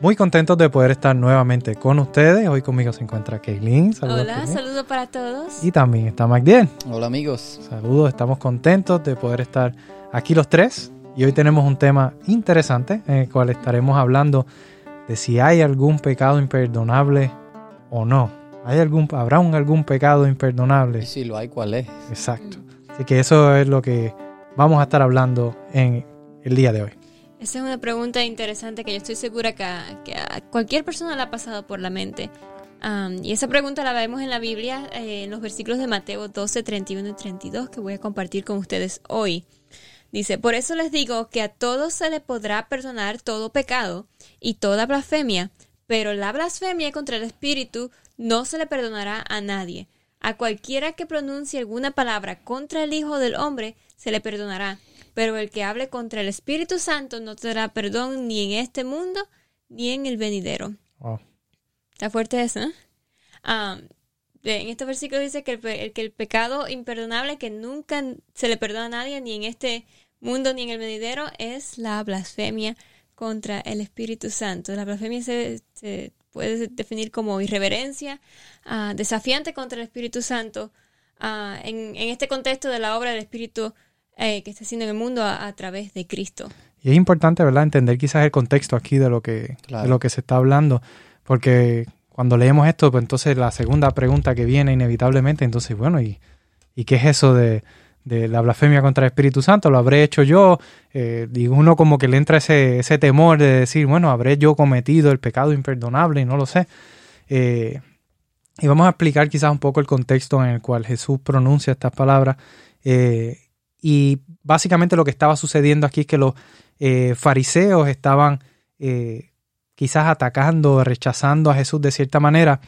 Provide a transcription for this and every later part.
muy contentos de poder estar nuevamente con ustedes. Hoy conmigo se encuentra Kaylin. Saludos, Hola, saludos para todos. Y también está Magdiel. Hola amigos. Saludos, estamos contentos de poder estar aquí los tres. Y hoy tenemos un tema interesante en el cual estaremos hablando de si hay algún pecado imperdonable o no. ¿Hay algún, ¿Habrá un, algún pecado imperdonable? Y si lo hay, ¿cuál es? Exacto. Así que eso es lo que vamos a estar hablando en el día de hoy. Esa es una pregunta interesante que yo estoy segura que a, cualquier persona le ha pasado por la mente. y esa pregunta la vemos en la Biblia, eh, en los versículos de Mateo 12, 31 y 32, que voy a compartir con ustedes hoy. Dice, por eso les digo que a todos se le podrá perdonar todo pecado y toda blasfemia, pero la blasfemia contra el Espíritu no se le perdonará a nadie. A cualquiera que pronuncie alguna palabra contra el Hijo del Hombre se le perdonará, pero el que hable contra el Espíritu Santo no tendrá perdón ni en este mundo ni en el venidero. Está fuerte eso, ¿eh? en este versículo dice que el, que el pecado imperdonable que nunca se le perdona a nadie, ni en este mundo ni en el venidero, es la blasfemia contra el Espíritu Santo. La blasfemia se, puede definir como irreverencia, ah, desafiante contra el Espíritu Santo, ah, en, en, este contexto de la obra del Espíritu eh, que está haciendo en el mundo a, través de Cristo. Y es importante, ¿verdad?, entender quizás el contexto aquí de lo que, de lo que se está hablando, porque cuando leemos esto, pues entonces la segunda pregunta que viene inevitablemente, entonces, bueno, ¿y, y qué es eso de, de la blasfemia contra el Espíritu Santo? ¿Lo habré hecho yo? Eh, y uno como que le entra ese, ese temor de decir, bueno, ¿habré yo cometido el pecado imperdonable? Y no lo sé. Eh, y vamos a explicar quizás un poco el contexto en el cual Jesús pronuncia estas palabras. Eh, y básicamente lo que estaba sucediendo aquí es que los eh, fariseos estaban eh, quizás atacando, rechazando a Jesús de cierta manera,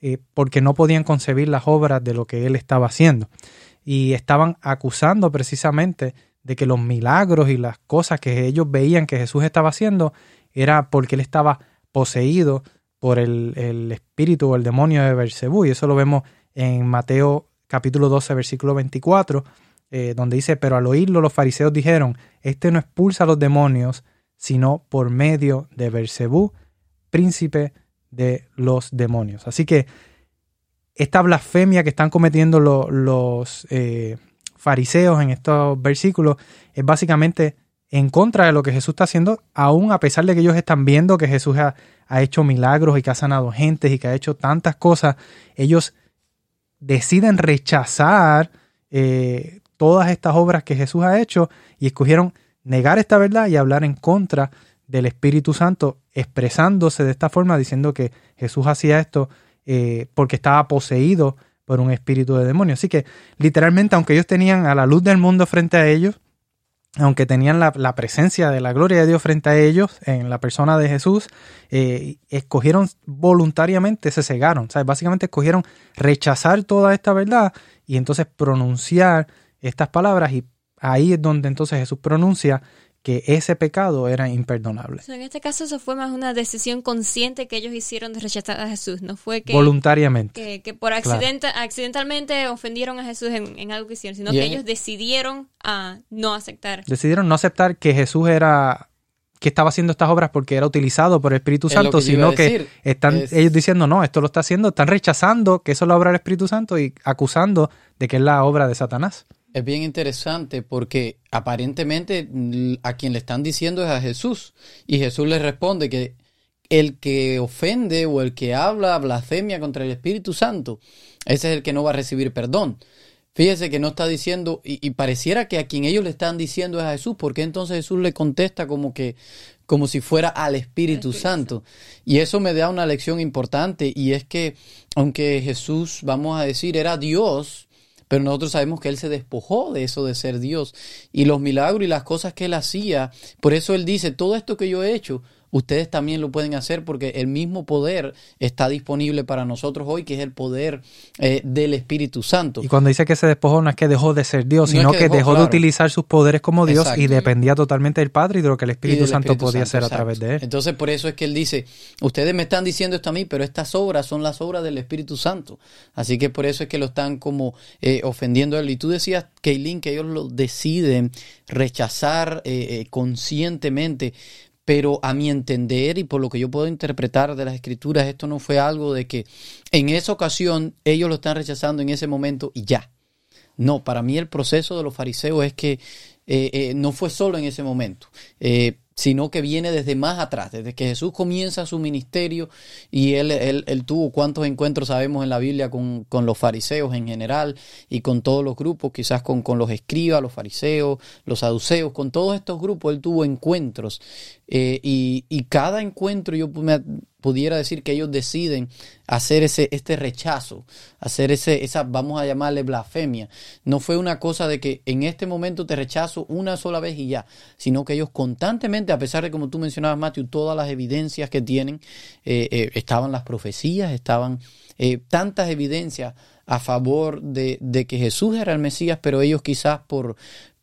eh, porque no podían concebir las obras de lo que él estaba haciendo. Y estaban acusando precisamente de que los milagros y las cosas que ellos veían que Jesús estaba haciendo era porque él estaba poseído por el, el espíritu o el demonio de Bersebú. Y eso lo vemos en Mateo capítulo 12, versículo 24 eh, donde dice, pero al oírlo los fariseos dijeron, este no expulsa a los demonios, sino por medio de Bersebú, príncipe de los demonios. Así que esta blasfemia que están cometiendo los eh, fariseos en estos versículos es básicamente en contra de lo que Jesús está haciendo, aún a pesar de que ellos están viendo que Jesús ha, hecho milagros y que ha sanado gente y que ha hecho tantas cosas, ellos deciden rechazar eh, todas estas obras que Jesús ha hecho y escogieron negar esta verdad y hablar en contra del Espíritu Santo, expresándose de esta forma, diciendo que Jesús hacía esto eh, porque estaba poseído por un espíritu de demonio. Así que literalmente, aunque ellos tenían a la luz del mundo frente a ellos, aunque tenían la, presencia de la gloria de Dios frente a ellos en la persona de Jesús, eh, escogieron voluntariamente, se cegaron. Básicamente escogieron rechazar toda esta verdad y entonces pronunciar estas palabras y ahí es donde entonces Jesús pronuncia que ese pecado era imperdonable. en este caso eso fue más una decisión consciente que ellos hicieron de rechazar a Jesús, no fue que... Voluntariamente. Que, por accidente, accidentalmente ofendieron a Jesús en, algo que hicieron, sino que ellos decidieron a no aceptar. Decidieron no aceptar que Jesús era que estaba haciendo estas obras porque era utilizado por el Espíritu Santo, sino que están ellos diciendo, no, esto lo está haciendo, están rechazando que eso es la obra del Espíritu Santo y acusando de que es la obra de Satanás. Es bien interesante porque aparentemente a quien le están diciendo es a Jesús y Jesús le responde que el que ofende o el que habla blasfemia contra el Espíritu Santo, ese es el que no va a recibir perdón. Fíjese que no está diciendo, y, pareciera que a quien ellos le están diciendo es a Jesús, porque entonces Jesús le contesta como que, como si fuera al Espíritu, Santo. Y eso me da una lección importante, y es que, aunque Jesús, vamos a decir, era Dios, pero nosotros sabemos que Él se despojó de eso de ser Dios. Y los milagros y las cosas que Él hacía, por eso Él dice, todo esto que yo he hecho, ustedes también lo pueden hacer porque el mismo poder está disponible para nosotros hoy, que es el poder eh, del Espíritu Santo. Y cuando dice que se despojó, no es que dejó de ser Dios, sino que, dejó, de utilizar sus poderes como Dios y dependía totalmente del Padre y de lo que el Espíritu, Santo podía hacer a través de él. Entonces, por eso es que él dice, ustedes me están diciendo esto a mí, pero estas obras son las obras del Espíritu Santo. Así que por eso es que lo están como eh, ofendiendo a él. Y tú decías, Keilin, que ellos lo deciden rechazar eh, conscientemente pero a mi entender y por lo que yo puedo interpretar de las escrituras, esto no fue algo de que en esa ocasión ellos lo están rechazando en ese momento y ya. No, para mí el proceso de los fariseos es que eh, eh, no fue solo en ese momento. Eh, sino que viene desde más atrás, desde que Jesús comienza su ministerio y él, él, tuvo cuántos encuentros sabemos en la Biblia con, los fariseos en general y con todos los grupos, quizás con, con los escribas, los fariseos, los saduceos, con todos estos grupos él tuvo encuentros eh, y, y, cada encuentro yo me, pudiera decir que ellos deciden hacer ese, este rechazo, hacer ese, esa, vamos a llamarle blasfemia. No fue una cosa de que en este momento te rechazo una sola vez y ya, sino que ellos constantemente, a pesar de como tú mencionabas, Matthew, todas las evidencias que tienen, eh, eh, estaban las profecías, estaban tantas evidencias a favor de, de, que Jesús era el Mesías, pero ellos quizás por,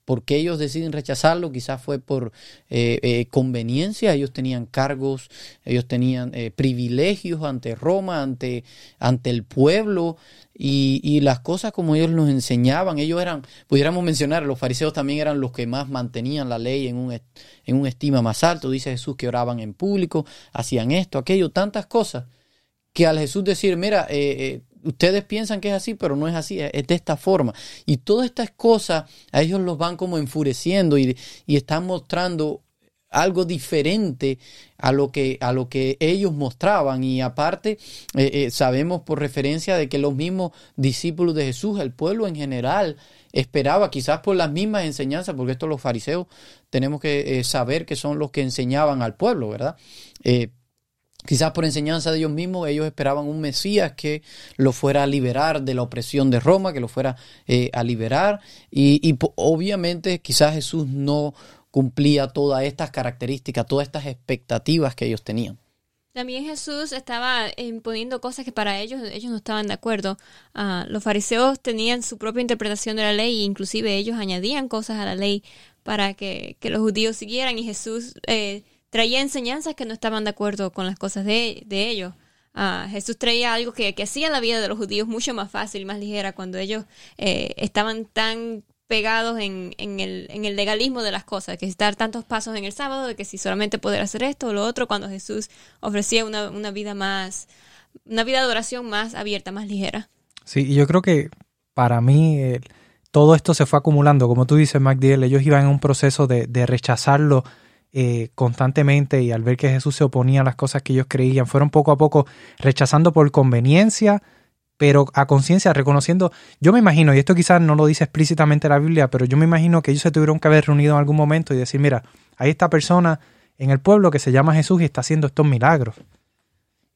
porque ellos deciden rechazarlo, quizás fue por eh, eh, conveniencia, ellos tenían cargos, ellos tenían eh, privilegios ante Roma, ante, ante el pueblo, y, las cosas como ellos nos enseñaban, ellos eran, pudiéramos mencionar, los fariseos también eran los que más mantenían la ley en un, en un estima más alto, dice Jesús que oraban en público, hacían esto, aquello, tantas cosas, que al Jesús decir, mira, ustedes piensan que es así, pero no es así, es de esta forma. Y todas estas cosas a ellos los van como enfureciendo y, están mostrando algo diferente a lo que, a lo que ellos mostraban. Y aparte, eh, eh, sabemos por referencia de que los mismos discípulos de Jesús, el pueblo en general, esperaba, quizás por las mismas enseñanzas, porque esto los fariseos tenemos que eh, saber que son los que enseñaban al pueblo, ¿verdad? Quizás por enseñanza de ellos mismos, ellos esperaban un Mesías que lo fuera a liberar de la opresión de Roma, que lo fuera eh, a liberar. Y, obviamente quizás Jesús no cumplía todas estas características, todas estas expectativas que ellos tenían. También Jesús estaba imponiendo cosas que para ellos ellos no estaban de acuerdo. Ah, los fariseos tenían su propia interpretación de la ley e inclusive ellos añadían cosas a la ley para que, los judíos siguieran y Jesús eh, traía enseñanzas que no estaban de acuerdo con las cosas de, de ellos. Ah, Jesús traía algo que, que, hacía la vida de los judíos mucho más fácil, más ligera, cuando ellos eh, estaban tan pegados en, en, el, en el legalismo de las cosas, que estar tantos pasos en el sábado, de que si solamente poder hacer esto o lo otro, cuando Jesús ofrecía una, una vida más, una vida de oración más abierta, más ligera. Sí, y yo creo que para mí todo esto se fue acumulando, como tú dices, MacDill, ellos iban en un proceso de, de rechazarlo eh, constantemente y al ver que Jesús se oponía a las cosas que ellos creían, fueron poco a poco rechazando por conveniencia, pero a conciencia, reconociendo, yo me imagino, y esto quizás no lo dice explícitamente la Biblia, pero yo me imagino que ellos se tuvieron que haber reunido en algún momento y decir, mira, hay esta persona en el pueblo que se llama Jesús y está haciendo estos milagros.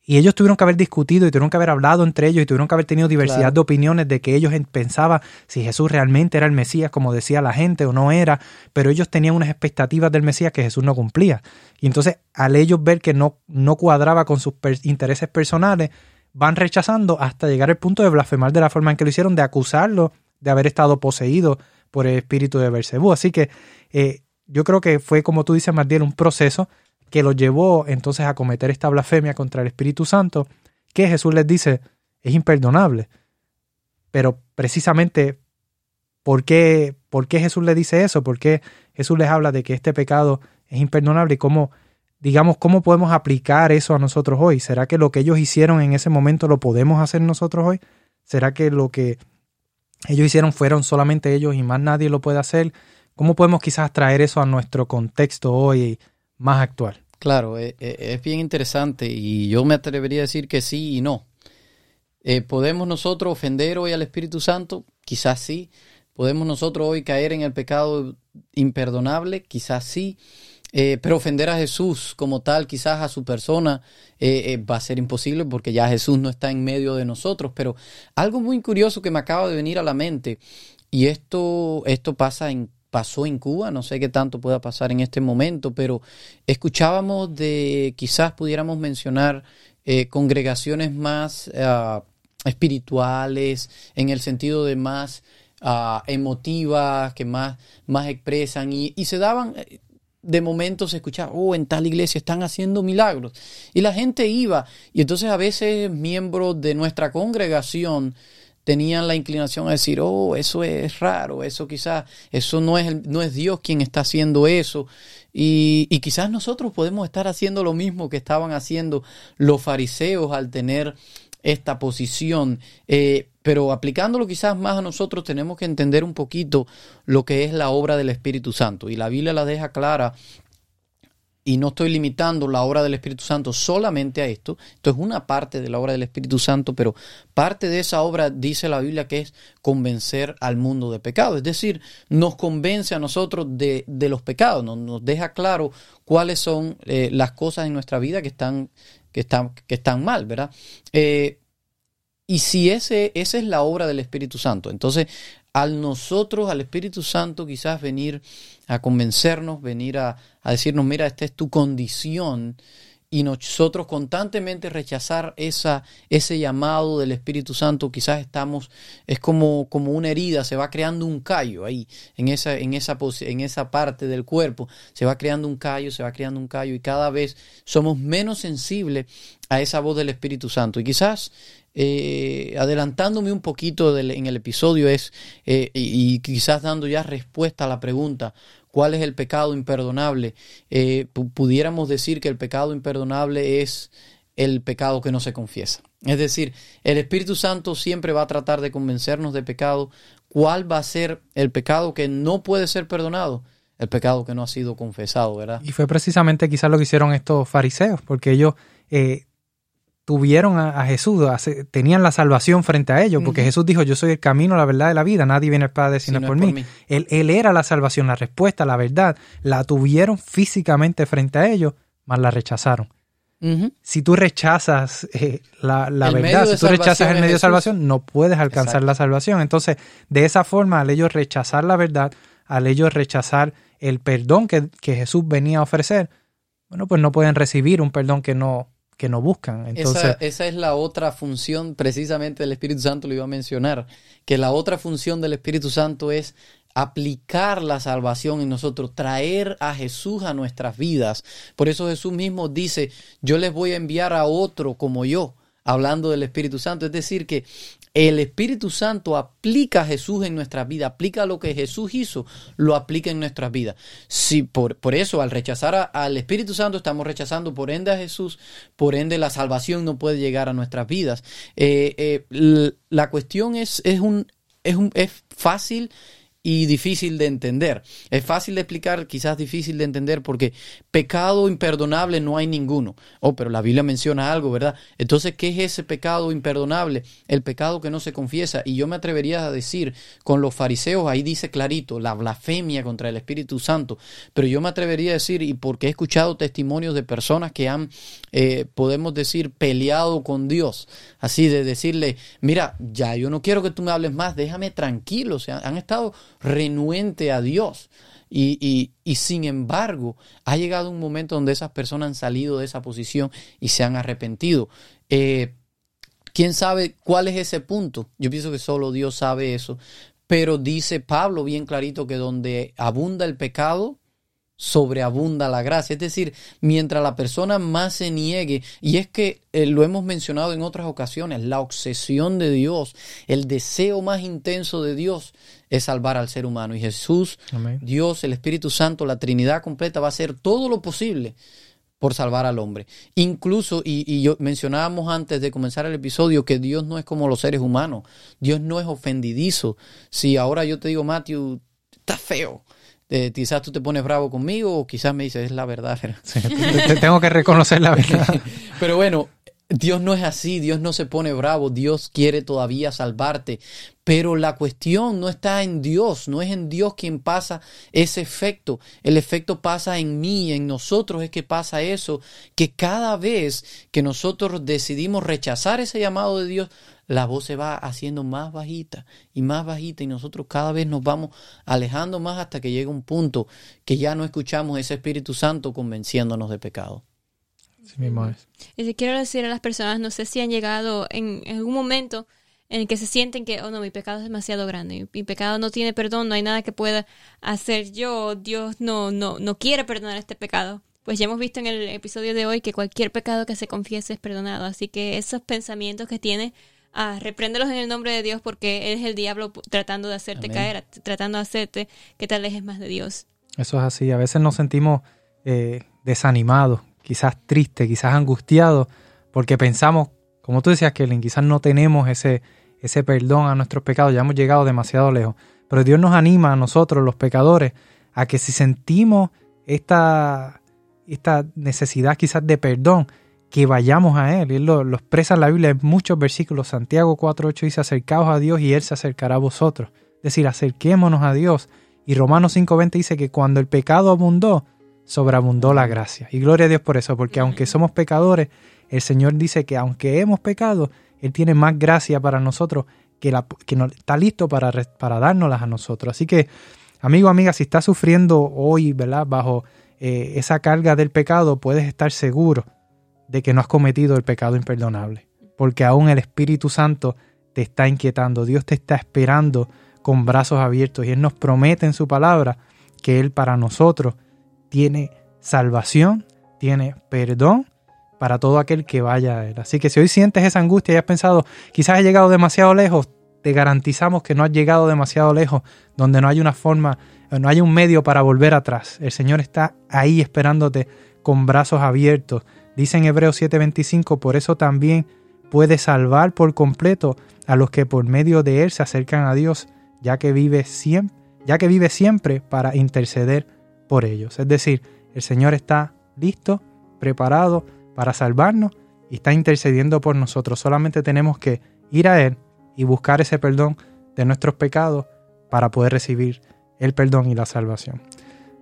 Y ellos tuvieron que haber discutido y tuvieron que haber hablado entre ellos y tuvieron que haber tenido diversidad de opiniones de que ellos pensaban si Jesús realmente era el Mesías, como decía la gente, o no era, pero ellos tenían unas expectativas del Mesías que Jesús no cumplía. Y entonces, al ellos ver que no, no cuadraba con sus intereses personales, van rechazando hasta llegar al punto de blasfemar de la forma en que lo hicieron, de acusarlo de haber estado poseído por el espíritu de Bersebú. Así que eh, yo creo que fue, como tú dices, Mardiel, un proceso que lo llevó entonces a cometer esta blasfemia contra el Espíritu Santo, que Jesús les dice es imperdonable. Pero precisamente, ¿por qué, ¿por qué Jesús les dice eso? ¿Por qué Jesús les habla de que este pecado es imperdonable y cómo, digamos, cómo podemos aplicar eso a nosotros hoy? ¿Será que lo que ellos hicieron en ese momento lo podemos hacer nosotros hoy? ¿Será que lo que ellos hicieron fueron solamente ellos y más nadie lo puede hacer? ¿Cómo podemos quizás traer eso a nuestro contexto hoy más actual? Claro, e, e, es, bien interesante y yo me atrevería a decir que sí y no. Eh, ¿Podemos nosotros ofender hoy al Espíritu Santo? Quizás sí. ¿Podemos nosotros hoy caer en el pecado imperdonable? Quizás sí. Eh, pero ofender a Jesús como tal, quizás a su persona, eh, va a ser imposible porque ya Jesús no está en medio de nosotros. Pero algo muy curioso que me acaba de venir a la mente, y esto, esto pasa en pasó en Cuba, no sé qué tanto pueda pasar en este momento, pero escuchábamos de, quizás pudiéramos mencionar eh, congregaciones más ah, espirituales, en el sentido de más ah, emotivas, que más, más expresan, y, y se daban, eh, de momento se escuchaba, oh, en tal iglesia están haciendo milagros. Y la gente iba, y entonces a veces miembros de nuestra congregación, tenían la inclinación a decir, oh, eso es raro, eso quizás, eso no es, no es Dios quien está haciendo eso. Y, quizás nosotros podemos estar haciendo lo mismo que estaban haciendo los fariseos al tener esta posición. Eh, pero aplicándolo quizás más a nosotros tenemos que entender un poquito lo que es la obra del Espíritu Santo. Y la Biblia la deja clara y no estoy limitando la obra del Espíritu Santo solamente a esto. Esto es una parte de la obra del Espíritu Santo, pero parte de esa obra dice la Biblia que es convencer al mundo de pecado. Es decir, nos convence a nosotros de, los pecados, nos, nos, deja claro cuáles son eh, las cosas en nuestra vida que están, que están, que están mal, ¿verdad? Eh, y si ese, esa es la obra del Espíritu Santo, entonces al nosotros, al Espíritu Santo, quizás venir a convencernos, venir a, a decirnos, mira, esta es tu condición, y nosotros constantemente rechazar esa, ese llamado del Espíritu Santo, quizás estamos, es como, como una herida, se va creando un callo ahí, en esa, en, esa, en esa parte del cuerpo, se va creando un callo, se va creando un callo, y cada vez somos menos sensibles a esa voz del Espíritu Santo. Y quizás eh, adelantándome un poquito del, en el episodio es, eh, y, y, quizás dando ya respuesta a la pregunta, ¿cuál es el pecado imperdonable? Eh, pudiéramos decir que el pecado imperdonable es el pecado que no se confiesa. Es decir, el Espíritu Santo siempre va a tratar de convencernos de pecado. ¿Cuál va a ser el pecado que no puede ser perdonado? El pecado que no ha sido confesado, ¿verdad? Y fue precisamente quizás lo que hicieron estos fariseos, porque ellos eh, tuvieron a, a Jesús, a, tenían la salvación frente a ellos, porque uh -huh. Jesús dijo, yo soy el camino, la verdad y la vida, nadie viene al Padre sino no por, mí. por mí. Él, él, era la salvación, la respuesta, la verdad, la tuvieron físicamente frente a ellos, mas la rechazaron. Uh -huh. Si tú rechazas eh, la, la verdad, si tú rechazas el medio de salvación, no puedes alcanzar Exacto. la salvación. Entonces, de esa forma, al ellos rechazar la verdad, al ellos rechazar el perdón que, que Jesús venía a ofrecer, bueno, pues no pueden recibir un perdón que no, que no buscan. Entonces, esa, esa, es la otra función precisamente del Espíritu Santo, lo iba a mencionar, que la otra función del Espíritu Santo es aplicar la salvación en nosotros, traer a Jesús a nuestras vidas. Por eso Jesús mismo dice, yo les voy a enviar a otro como yo, hablando del Espíritu Santo. Es decir, que el Espíritu Santo aplica a Jesús en nuestras vidas, aplica lo que Jesús hizo, lo aplica en nuestras vidas. Si por, por eso, al rechazar al Espíritu Santo, estamos rechazando por ende a Jesús, por ende la salvación no puede llegar a nuestras vidas. Eh, eh, la cuestión es, es, un, es, un, es fácil y difícil de entender. Es fácil de explicar, quizás difícil de entender porque pecado imperdonable no hay ninguno. Oh, pero la Biblia menciona algo, ¿verdad? Entonces, ¿qué es ese pecado imperdonable? El pecado que no se confiesa. Y yo me atrevería a decir, con los fariseos, ahí dice clarito, la blasfemia contra el Espíritu Santo. Pero yo me atrevería a decir, y porque he escuchado testimonios de personas que han, eh, podemos decir, peleado con Dios. Así de decirle, mira, ya yo no quiero que tú me hables más, déjame tranquilo. O sea, han estado renuente a Dios. Y, y, y, sin embargo, ha llegado un momento donde esas personas han salido de esa posición y se han arrepentido. Eh, ¿Quién sabe cuál es ese punto? Yo pienso que solo Dios sabe eso. Pero dice Pablo bien clarito que donde abunda el pecado, sobreabunda la gracia. Es decir, mientras la persona más se niegue, y es que eh, lo hemos mencionado en otras ocasiones, la obsesión de Dios, el deseo más intenso de Dios es salvar al ser humano. Y Jesús, Amén. Dios, el Espíritu Santo, la Trinidad completa va a hacer todo lo posible por salvar al hombre. Incluso, y, y yo mencionábamos antes de comenzar el episodio que Dios no es como los seres humanos. Dios no es ofendidizo. Si ahora yo te digo, Matthew, está feo eh, quizás tú te pones bravo conmigo o quizás me dices, es la verdad. Sí, te, te tengo que reconocer la verdad. Pero bueno, Dios no es así, Dios no se pone bravo, Dios quiere todavía salvarte, pero la cuestión no está en Dios, no es en Dios quien pasa ese efecto, el efecto pasa en mí, en nosotros es que pasa eso, que cada vez que nosotros decidimos rechazar ese llamado de Dios, la voz se va haciendo más bajita y más bajita y nosotros cada vez nos vamos alejando más hasta que llega un punto que ya no escuchamos ese Espíritu Santo convenciéndonos de pecado. Sí mismo es. Y quiero decir a las personas, no sé si han llegado en, algún momento en el que se sienten que, oh no, mi pecado es demasiado grande, mi, pecado no tiene perdón, no hay nada que pueda hacer yo, Dios no, no, no quiere perdonar este pecado. Pues ya hemos visto en el episodio de hoy que cualquier pecado que se confiese es perdonado, así que esos pensamientos que tiene ah, repréndelos en el nombre de Dios porque es el diablo tratando de hacerte caer, tratando de hacerte que te alejes más de Dios. Eso es así, a veces nos sentimos eh, desanimados, quizás tristes, quizás angustiados, porque pensamos, como tú decías, que quizás no tenemos ese, ese perdón a nuestros pecados, ya hemos llegado demasiado lejos. Pero Dios nos anima a nosotros, los pecadores, a que si sentimos esta, esta necesidad quizás de perdón, que vayamos a Él. Él lo, expresa en la Biblia en muchos versículos. Santiago 4.8 dice, acercaos a Dios y Él se acercará a vosotros. Es decir, acerquémonos a Dios. Y Romanos 5.20 dice que cuando el pecado abundó, sobreabundó la gracia. Y gloria a Dios por eso, porque aunque somos pecadores, el Señor dice que aunque hemos pecado, Él tiene más gracia para nosotros que, la, que no, está listo para, para dárnoslas a nosotros. Así que, amigo, amiga, si estás sufriendo hoy, ¿verdad? Bajo eh, esa carga del pecado, puedes estar seguro de que no has cometido el pecado imperdonable, porque aún el Espíritu Santo te está inquietando, Dios te está esperando con brazos abiertos y Él nos promete en su palabra que Él para nosotros tiene salvación, tiene perdón para todo aquel que vaya a Él. Así que si hoy sientes esa angustia y has pensado, quizás he llegado demasiado lejos, te garantizamos que no has llegado demasiado lejos, donde no hay una forma, no hay un medio para volver atrás. El Señor está ahí esperándote con brazos abiertos, Dice en Hebreos 7:25, por eso también puede salvar por completo a los que por medio de él se acercan a Dios, ya que vive siempre, ya que vive siempre para interceder por ellos. Es decir, el Señor está listo, preparado para salvarnos y está intercediendo por nosotros. Solamente tenemos que ir a Él y buscar ese perdón de nuestros pecados para poder recibir el perdón y la salvación.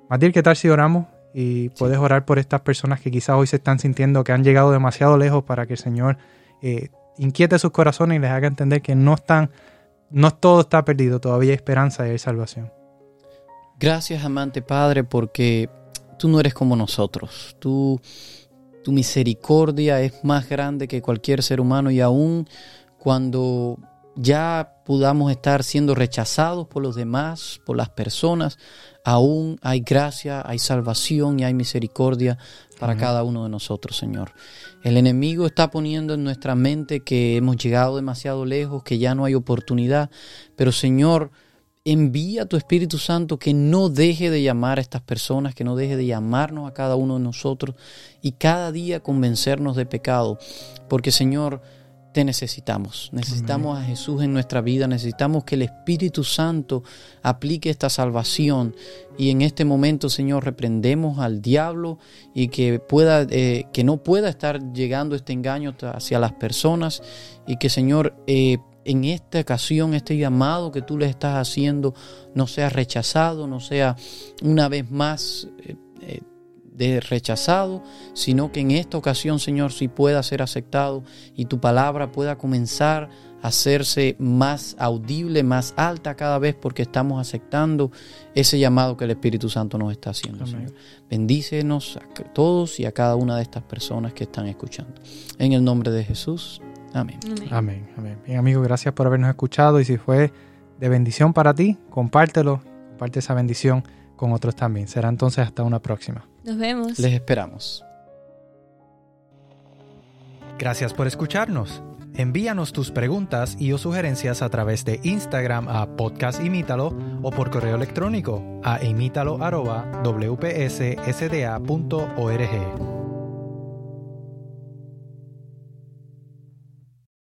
Matil, ¿qué tal si oramos y puedes orar por estas personas que quizás hoy se están sintiendo que han llegado demasiado lejos para que el Señor eh, inquiete sus corazones y les haga entender que no están, no todo está perdido, todavía hay esperanza y hay salvación. Gracias, amante Padre, porque tú no eres como nosotros. Tú, tu misericordia es más grande que cualquier ser humano y aún cuando ya podamos estar siendo rechazados por los demás, por las personas, aún hay gracia, hay salvación y hay misericordia para cada uno de nosotros, Señor. El enemigo está poniendo en nuestra mente que hemos llegado demasiado lejos, que ya no hay oportunidad, pero Señor, envía tu Espíritu Santo que no deje de llamar a estas personas, que no deje de llamarnos a cada uno de nosotros y cada día convencernos de pecado, porque Señor, te necesitamos. Necesitamos a Jesús en nuestra vida. Necesitamos que el Espíritu Santo aplique esta salvación. Y en este momento, Señor, reprendemos al diablo y que pueda, eh, que no pueda estar llegando este engaño hacia las personas. Y que, Señor, eh, en esta ocasión, este llamado que tú le estás haciendo no sea rechazado, no sea una vez más eh, de rechazado, sino que en esta ocasión, Señor, sí pueda ser aceptado y tu palabra pueda comenzar a hacerse más audible, más alta cada vez porque estamos aceptando ese llamado que el Espíritu Santo nos está haciendo, Señor. Bendícenos a todos y a cada una de estas personas que están escuchando. En el nombre de Jesús. Amén. Amén. Amén. Bien, amigo, gracias por habernos escuchado y si fue de bendición para ti, compártelo, comparte esa bendición con otros también. Será entonces hasta una próxima. Nos vemos. Les esperamos. Gracias por escucharnos. Envíanos tus preguntas y o sugerencias a través de Instagram a Podcast Imítalo o por correo electrónico a imítalo.wpssda.org.